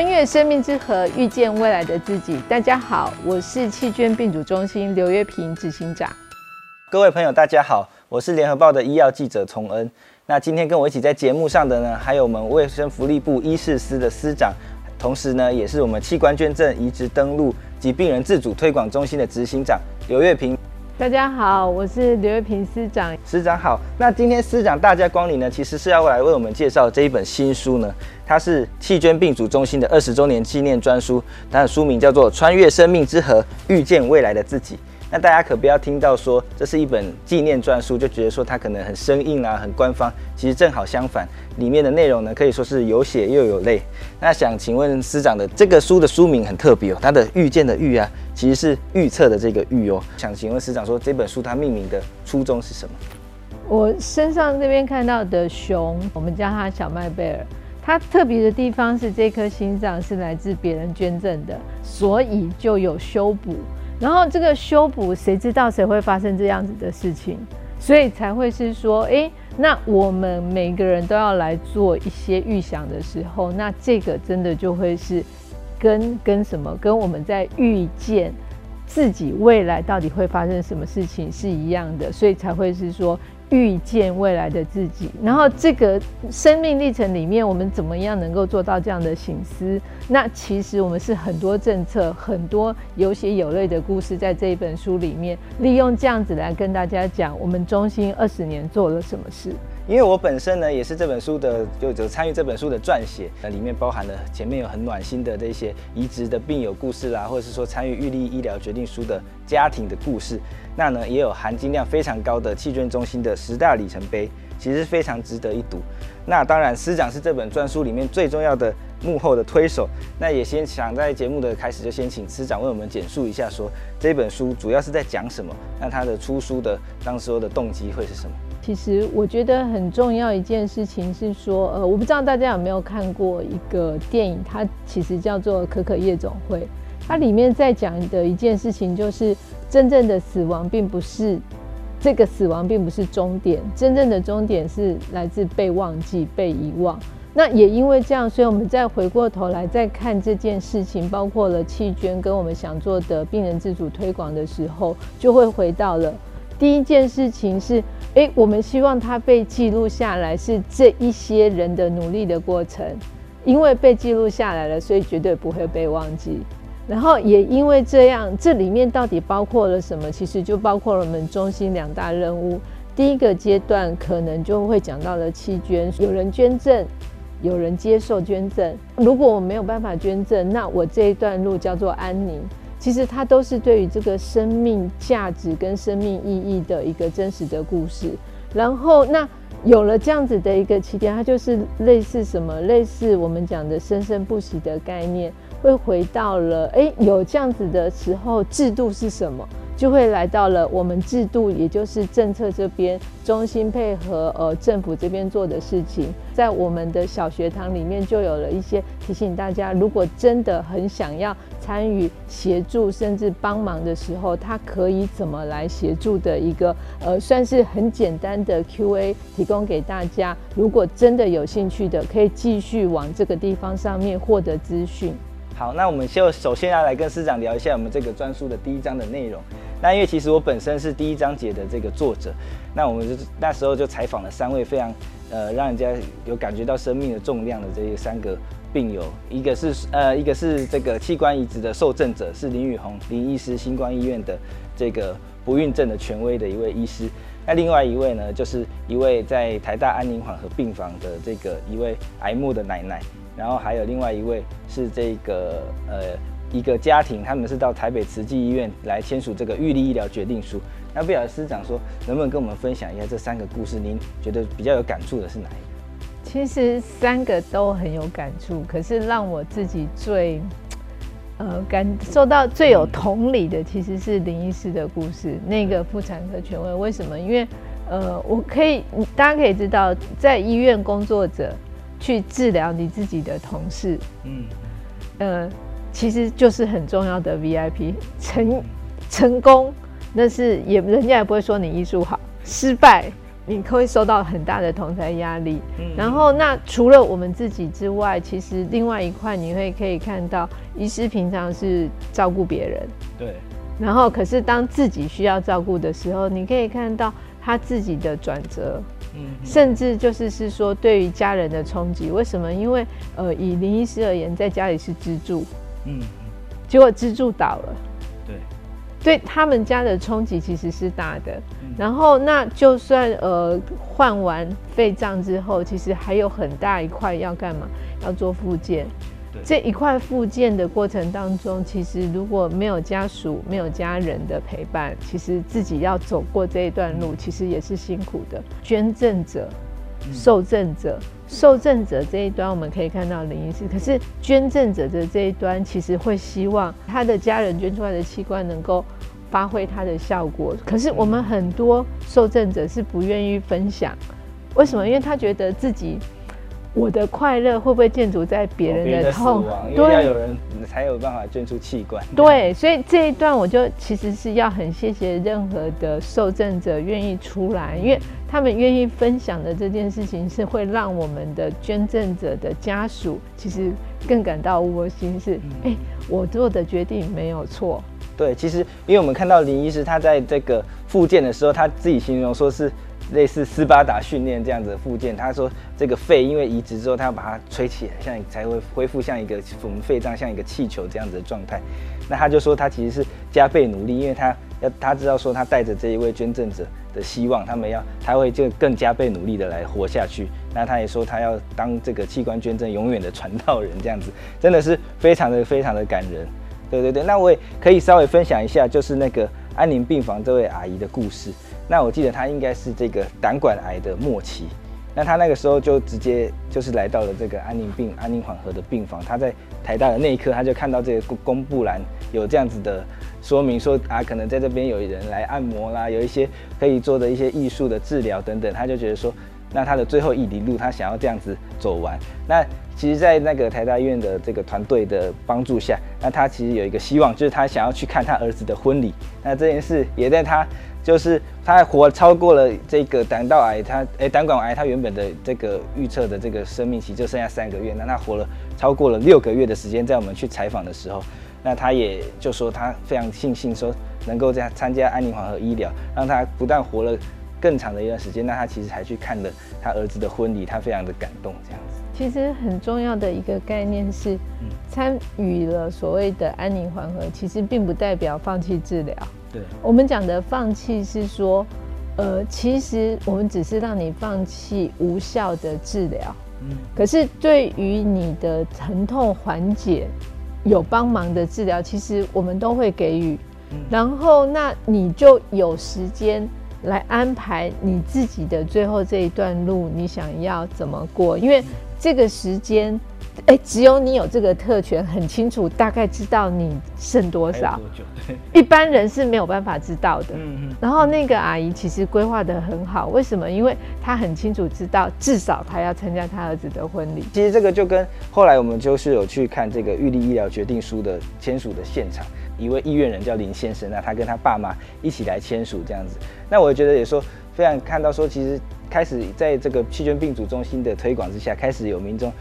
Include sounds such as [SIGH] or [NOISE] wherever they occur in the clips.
穿越生命之河，遇见未来的自己。大家好，我是器捐病主中心刘月平执行长。各位朋友，大家好，我是联合报的医药记者崇恩。那今天跟我一起在节目上的呢，还有我们卫生福利部医事司的司长，同时呢，也是我们器官捐赠移植登录及病人自主推广中心的执行长刘月平。大家好，我是刘月平司长。司长好。那今天司长大驾光临呢，其实是要来为我们介绍这一本新书呢，它是器捐病主中心的二十周年纪念专书，它的书名叫做《穿越生命之河，遇见未来的自己》。那大家可不要听到说这是一本纪念专书，就觉得说它可能很生硬啊，很官方。其实正好相反，里面的内容呢可以说是有血又有泪。那想请问司长的这个书的书名很特别哦，它的遇见的遇啊，其实是预测的这个预哦。想请问司长说这本书它命名的初衷是什么？我身上这边看到的熊，我们叫它小麦贝尔。它特别的地方是这颗心脏是来自别人捐赠的，所以就有修补。然后这个修补，谁知道谁会发生这样子的事情，所以才会是说，诶，那我们每个人都要来做一些预想的时候，那这个真的就会是跟跟什么，跟我们在预见自己未来到底会发生什么事情是一样的，所以才会是说。遇见未来的自己，然后这个生命历程里面，我们怎么样能够做到这样的醒思？那其实我们是很多政策、很多有血有泪的故事，在这一本书里面，利用这样子来跟大家讲，我们中心二十年做了什么事。因为我本身呢，也是这本书的，就就参与这本书的撰写，那里面包含了前面有很暖心的这些移植的病友故事啦，或者是说参与预立医疗决定书的家庭的故事，那呢也有含金量非常高的器捐中心的十大里程碑，其实非常值得一读。那当然，师长是这本专书里面最重要的幕后的推手，那也先想在节目的开始就先请师长为我们简述一下说，这本书主要是在讲什么，那它的出书的当时候的动机会是什么？其实我觉得很重要一件事情是说，呃，我不知道大家有没有看过一个电影，它其实叫做《可可夜总会》。它里面在讲的一件事情就是，真正的死亡并不是这个死亡并不是终点，真正的终点是来自被忘记、被遗忘。那也因为这样，所以我们再回过头来再看这件事情，包括了器捐跟我们想做的病人自主推广的时候，就会回到了。第一件事情是，诶，我们希望它被记录下来，是这一些人的努力的过程，因为被记录下来了，所以绝对不会被忘记。然后也因为这样，这里面到底包括了什么？其实就包括了我们中心两大任务。第一个阶段可能就会讲到了弃捐，有人捐赠，有人接受捐赠。如果我没有办法捐赠，那我这一段路叫做安宁。其实它都是对于这个生命价值跟生命意义的一个真实的故事。然后，那有了这样子的一个起点，它就是类似什么？类似我们讲的生生不息的概念，会回到了哎，有这样子的时候，制度是什么？就会来到了我们制度，也就是政策这边中心配合呃政府这边做的事情，在我们的小学堂里面就有了一些提醒大家，如果真的很想要参与协助甚至帮忙的时候，他可以怎么来协助的一个呃算是很简单的 Q&A 提供给大家，如果真的有兴趣的，可以继续往这个地方上面获得资讯。好，那我们就首先要来跟司长聊一下我们这个专书的第一章的内容。那因为其实我本身是第一章节的这个作者，那我们就那时候就采访了三位非常呃让人家有感觉到生命的重量的这三个病友，一个是呃一个是这个器官移植的受赠者是林宇红林医师，新光医院的这个不孕症的权威的一位医师。那另外一位呢，就是一位在台大安宁缓和病房的这个一位癌末的奶奶。然后还有另外一位是这个呃一个家庭，他们是到台北慈济医院来签署这个预立医疗决定书。那不晓得师长说，能不能跟我们分享一下这三个故事？您觉得比较有感触的是哪一个？其实三个都很有感触，可是让我自己最呃感受到最有同理的，其实是林医师的故事。那个妇产科权威为什么？因为呃，我可以大家可以知道，在医院工作者去治疗你自己的同事，嗯，呃，其实就是很重要的 VIP 成成功。那是也，人家也不会说你医术好。失败，你会受到很大的同台压力。嗯。然后，那除了我们自己之外，其实另外一块你会可以看到，医师平常是照顾别人。对。然后，可是当自己需要照顾的时候，你可以看到他自己的转折。嗯。甚至就是是说，对于家人的冲击，为什么？因为呃，以林医师而言，在家里是支柱。嗯。结果支柱倒了。对他们家的冲击其实是大的，然后那就算呃换完肺脏之后，其实还有很大一块要干嘛？要做复健。这一块复健的过程当中，其实如果没有家属、没有家人的陪伴，其实自己要走过这一段路，其实也是辛苦的。捐赠者。受赠者，受赠者这一端我们可以看到林医师，可是捐赠者的这一端其实会希望他的家人捐出来的器官能够发挥它的效果，可是我们很多受赠者是不愿意分享，为什么？因为他觉得自己。我的快乐会不会建筑在别人的痛？对，要有人才有办法捐出器官。对，所以这一段我就其实是要很谢谢任何的受赠者愿意出来，因为他们愿意分享的这件事情是会让我们的捐赠者的家属其实更感到窝心，是哎、欸，我做的决定没有错。对，其实因为我们看到林医师他在这个复健的时候，他自己形容说是。类似斯巴达训练这样子的复健，他说这个肺因为移植之后，他要把它吹起来，像才会恢复像一个我们肺脏像一个气球这样子的状态。那他就说他其实是加倍努力，因为他要他知道说他带着这一位捐赠者的希望，他们要他会就更加倍努力的来活下去。那他也说他要当这个器官捐赠永远的传道人这样子，真的是非常的非常的感人。对对对，那我也可以稍微分享一下，就是那个安宁病房这位阿姨的故事。那我记得她应该是这个胆管癌的末期，那她那个时候就直接就是来到了这个安宁病安宁缓和的病房。她在台大的那一刻，他就看到这个公公布栏有这样子的说明，说啊，可能在这边有人来按摩啦，有一些可以做的一些艺术的治疗等等，他就觉得说，那他的最后一里路，他想要这样子走完。那其实，在那个台大医院的这个团队的帮助下，那他其实有一个希望，就是他想要去看他儿子的婚礼。那这件事也在他。就是他还活超过了这个胆道癌，他诶胆管癌，他原本的这个预测的这个生命期就剩下三个月，那他活了超过了六个月的时间。在我们去采访的时候，那他也就说他非常庆幸说能够在参加安宁缓和医疗，让他不但活了更长的一段时间，那他其实还去看了他儿子的婚礼，他非常的感动这样子。其实很重要的一个概念是，参与了所谓的安宁缓和，其实并不代表放弃治疗。对，我们讲的放弃是说，呃，其实我们只是让你放弃无效的治疗，嗯，可是对于你的疼痛缓解有帮忙的治疗，其实我们都会给予，然后那你就有时间来安排你自己的最后这一段路，你想要怎么过？因为这个时间。哎，只有你有这个特权，很清楚，大概知道你剩多少。多一般人是没有办法知道的。嗯嗯。然后那个阿姨其实规划得很好，为什么？因为她很清楚知道，至少她要参加她儿子的婚礼。其实这个就跟后来我们就是有去看这个预立医疗决定书的签署的现场，一位医院人叫林先生，那他跟他爸妈一起来签署这样子。那我觉得也说非常看到说，其实开始在这个细菌病主中心的推广之下，开始有民众。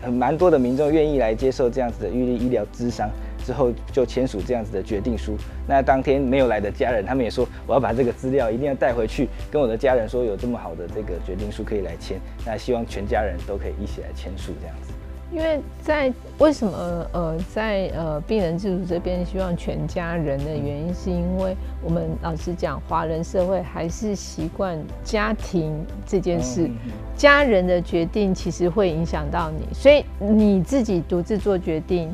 很蛮多的民众愿意来接受这样子的预立医疗咨商之后，就签署这样子的决定书。那当天没有来的家人，他们也说我要把这个资料一定要带回去，跟我的家人说有这么好的这个决定书可以来签。那希望全家人都可以一起来签署这样子。因为在为什么呃在呃病人自主这边希望全家人的原因，是因为我们老实讲，华人社会还是习惯家庭这件事，家人的决定其实会影响到你，所以你自己独自做决定，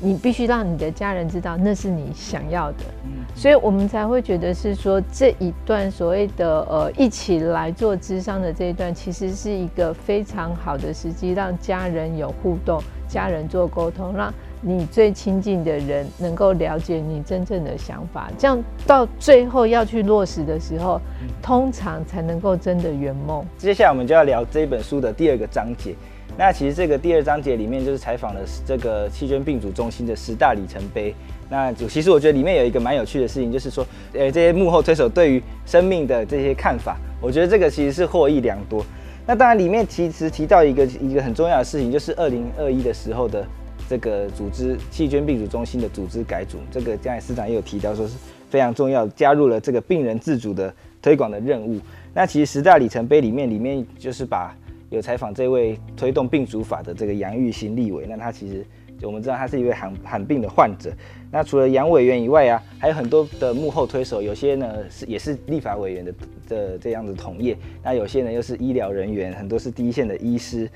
你必须让你的家人知道那是你想要的，所以我们才会觉得是说这一段所谓的呃一起来做智商的这一段，其实是一个非常好的时机，让家人有互动，家人做沟通，让你最亲近的人能够了解你真正的想法，这样到最后要去落实的时候，通常才能够真的圆梦。接下来我们就要聊这本书的第二个章节。那其实这个第二章节里面就是采访了这个器捐病主中心的十大里程碑。那其实我觉得里面有一个蛮有趣的事情，就是说，呃，这些幕后推手对于生命的这些看法，我觉得这个其实是获益良多。那当然里面其实提到一个一个很重要的事情，就是二零二一的时候的这个组织器捐病主中心的组织改组，这个刚才市长也有提到，说是非常重要，加入了这个病人自主的推广的任务。那其实十大里程碑里面，里面就是把。有采访这位推动病主法的这个杨玉兴立委，那他其实我们知道他是一位罕罕病的患者。那除了杨委员以外啊，还有很多的幕后推手，有些呢是也是立法委员的的这样子同业，那有些呢又是医疗人员，很多是第一线的医师。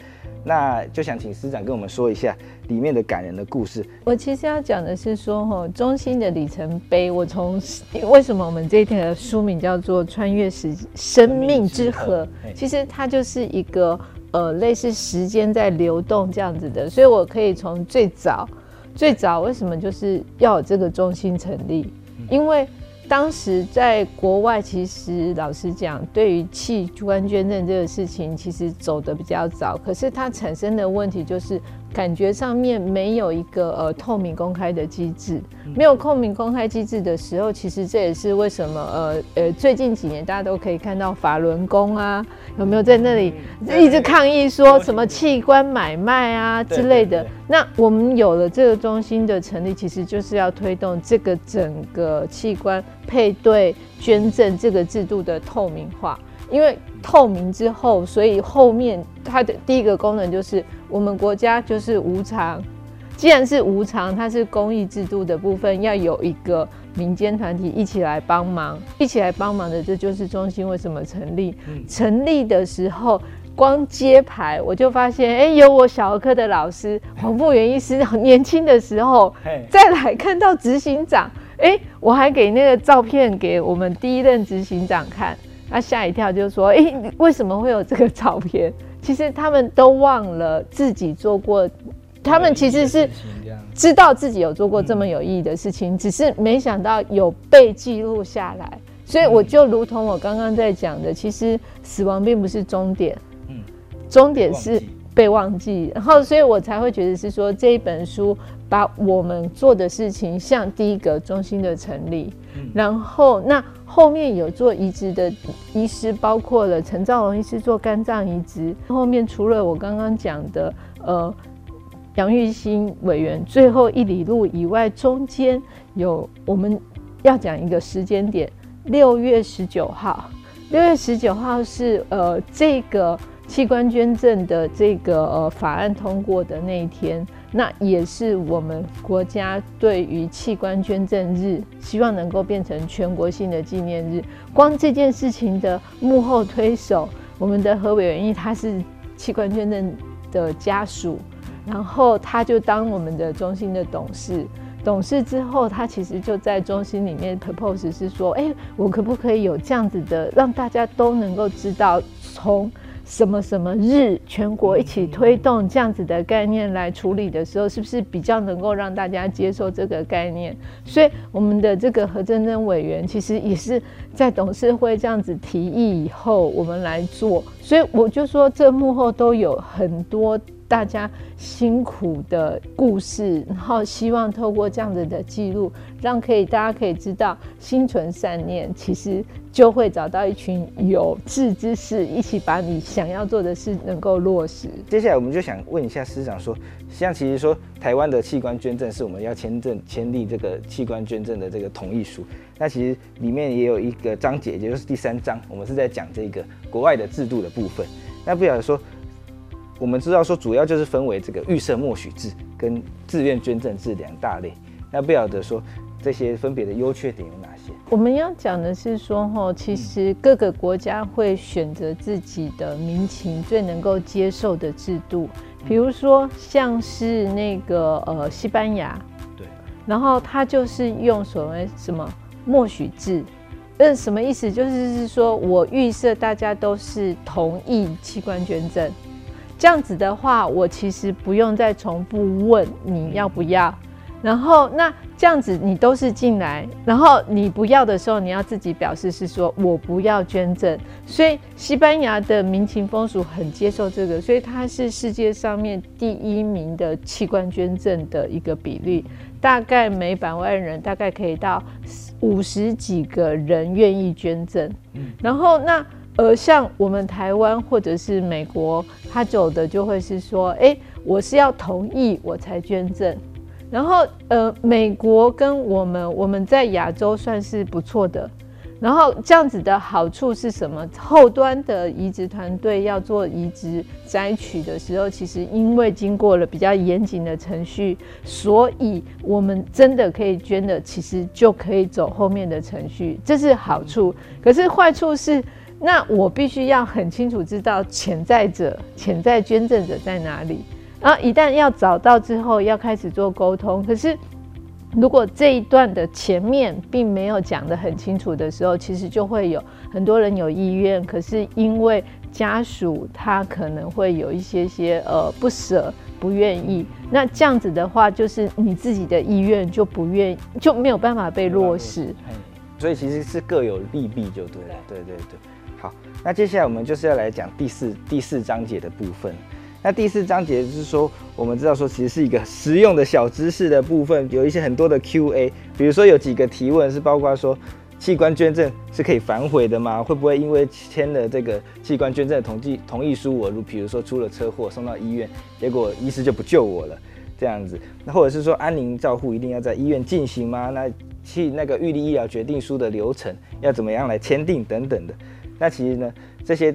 那就想请司长跟我们说一下里面的感人的故事。我其实要讲的是说，哈，中心的里程碑。我从为什么我们这一天的书名叫做《穿越时生命之河》，其实它就是一个呃类似时间在流动这样子的。所以我可以从最早最早为什么就是要有这个中心成立，因为。当时在国外，其实老实讲，对于器官捐赠这个事情，其实走的比较早。可是它产生的问题就是。感觉上面没有一个呃透明公开的机制，没有透明公开机制的时候，其实这也是为什么呃呃最近几年大家都可以看到法轮功啊，有没有在那里一直抗议说什么器官买卖啊之类的？那我们有了这个中心的成立，其实就是要推动这个整个器官配对捐赠这个制度的透明化。因为透明之后，所以后面它的第一个功能就是我们国家就是无偿。既然是无偿，它是公益制度的部分，要有一个民间团体一起来帮忙，一起来帮忙的，这就是中心为什么成立。成立的时候，光揭牌我就发现，哎，有我小儿科的老师黄富元医师，很年轻的时候，再来看到执行长，哎，我还给那个照片给我们第一任执行长看。他吓一跳，就说：“哎、欸，为什么会有这个照片？其实他们都忘了自己做过，他们其实是知道自己有做过这么有意义的事情，只是没想到有被记录下来。所以我就如同我刚刚在讲的，其实死亡并不是终点，嗯终点是被忘记。然后，所以我才会觉得是说这一本书把我们做的事情，像第一个中心的成立，然后那。”后面有做移植的医师，包括了陈兆龙医师做肝脏移植。后面除了我刚刚讲的，呃，杨玉兴委员最后一里路以外，中间有我们要讲一个时间点，六月十九号。六月十九号是呃这个器官捐赠的这个呃法案通过的那一天。那也是我们国家对于器官捐赠日，希望能够变成全国性的纪念日。光这件事情的幕后推手，我们的何委员，因为他是器官捐赠的家属，然后他就当我们的中心的董事。董事之后，他其实就在中心里面 propose 是说，哎，我可不可以有这样子的，让大家都能够知道从。什么什么日，全国一起推动这样子的概念来处理的时候，是不是比较能够让大家接受这个概念？所以我们的这个何真真委员其实也是在董事会这样子提议以后，我们来做。所以我就说，这幕后都有很多。大家辛苦的故事，然后希望透过这样子的记录，让可以大家可以知道，心存善念，其实就会找到一群有志之士，一起把你想要做的事能够落实。接下来我们就想问一下司长说，像其实说台湾的器官捐赠是我们要签证签立这个器官捐赠的这个同意书，那其实里面也有一个章节，也就是第三章，我们是在讲这个国外的制度的部分。那不晓得说。我们知道说，主要就是分为这个预设默许制跟自愿捐赠制两大类。那不晓得说这些分别的优缺点有哪些？我们要讲的是说，哈，其实各个国家会选择自己的民情最能够接受的制度。比如说，像是那个呃西班牙，对然后他就是用所谓什么默许制，那，什么意思？就是是说我预设大家都是同意器官捐赠，这样子的话，我其实不用再重复问你要不要。然后那这样子你都是进来，然后你不要的时候，你要自己表示是说我不要捐赠。所以西班牙的民情风俗很接受这个，所以它是世界上面第一名的器官捐赠的一个比例，大概每百万人大概可以到五十几个人愿意捐赠。然后那呃像我们台湾或者是美国，他走的就会是说，哎，我是要同意我才捐赠。然后，呃，美国跟我们，我们在亚洲算是不错的。然后这样子的好处是什么？后端的移植团队要做移植摘取的时候，其实因为经过了比较严谨的程序，所以我们真的可以捐的，其实就可以走后面的程序，这是好处。可是坏处是，那我必须要很清楚知道潜在者、潜在捐赠者在哪里。然后一旦要找到之后，要开始做沟通。可是，如果这一段的前面并没有讲得很清楚的时候，其实就会有很多人有意愿，可是因为家属他可能会有一些些呃不舍、不愿意。那这样子的话，就是你自己的意愿就不愿意，就没有办法被落实。所以其实是各有利弊，就对了。对对对。好，那接下来我们就是要来讲第四第四章节的部分。那第四章节就是说，我们知道说，其实是一个实用的小知识的部分，有一些很多的 Q&A，比如说有几个提问是包括说，器官捐赠是可以反悔的吗？会不会因为签了这个器官捐赠的同意同意书，我如比如说出了车祸送到医院，结果医师就不救我了，这样子，那或者是说安宁照护一定要在医院进行吗？那去那个预立医疗决定书的流程要怎么样来签订等等的，那其实呢这些。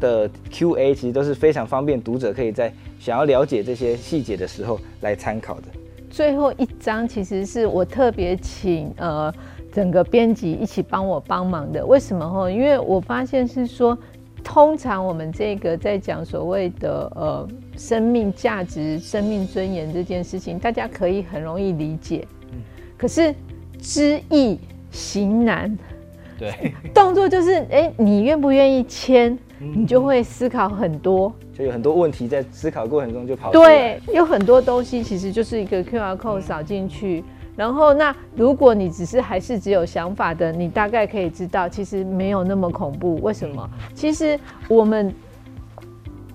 的 Q&A 其实都是非常方便读者可以在想要了解这些细节的时候来参考的。最后一章其实是我特别请呃整个编辑一起帮我帮忙的。为什么哈？因为我发现是说，通常我们这个在讲所谓的呃生命价值、生命尊严这件事情，大家可以很容易理解。嗯。可是知易行难。对。[LAUGHS] 动作就是哎，你愿不愿意签？你就会思考很多，就有很多问题在思考过程中就跑出来。对，有很多东西其实就是一个 QR code 扫进去，然后那如果你只是还是只有想法的，你大概可以知道，其实没有那么恐怖。为什么？其实我们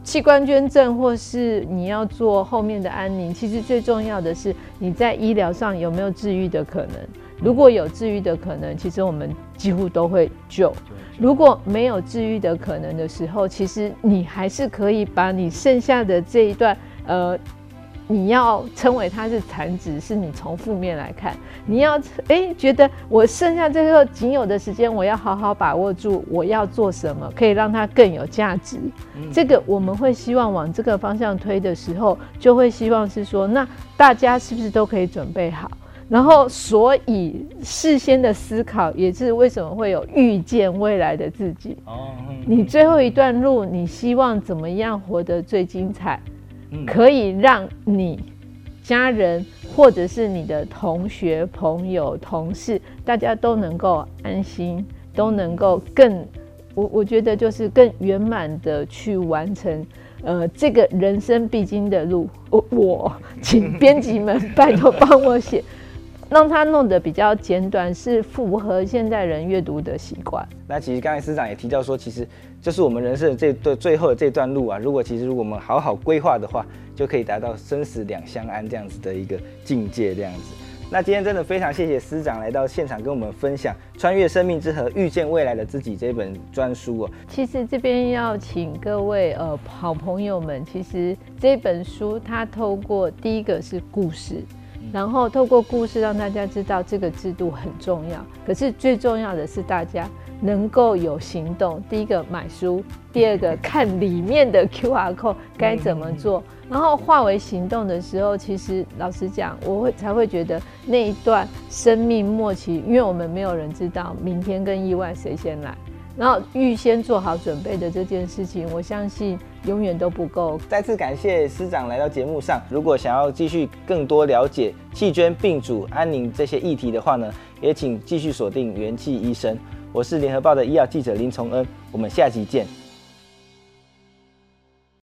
器官捐赠或是你要做后面的安宁，其实最重要的是你在医疗上有没有治愈的可能。如果有治愈的可能，其实我们几乎都会救。如果没有治愈的可能的时候，其实你还是可以把你剩下的这一段，呃，你要称为它是残值，是你从负面来看，你要诶觉得我剩下这个仅有的时间，我要好好把握住，我要做什么可以让它更有价值。这个我们会希望往这个方向推的时候，就会希望是说，那大家是不是都可以准备好？然后，所以事先的思考也是为什么会有预见未来的自己。哦，你最后一段路，你希望怎么样活得最精彩？可以让你家人或者是你的同学、朋友、同事，大家都能够安心，都能够更，我我觉得就是更圆满的去完成，呃，这个人生必经的路。我我请编辑们拜托帮我写。让它弄得比较简短，是符合现在人阅读的习惯。那其实刚才司长也提到说，其实就是我们人生的这段最后的这段路啊，如果其实如果我们好好规划的话，就可以达到生死两相安这样子的一个境界。这样子，那今天真的非常谢谢司长来到现场跟我们分享《穿越生命之河，遇见未来的自己》这本专书哦。其实这边要请各位呃好朋友们，其实这本书它透过第一个是故事。然后透过故事让大家知道这个制度很重要，可是最重要的是大家能够有行动。第一个买书，第二个看里面的 [LAUGHS] QR code 该怎么做，然后化为行动的时候，其实老实讲，我会才会觉得那一段生命末期，因为我们没有人知道明天跟意外谁先来，然后预先做好准备的这件事情，我相信永远都不够。再次感谢师长来到节目上。如果想要继续更多了解气捐、病主、安宁这些议题的话呢，也请继续锁定元气医生。我是联合报的医药记者林崇恩，我们下集见。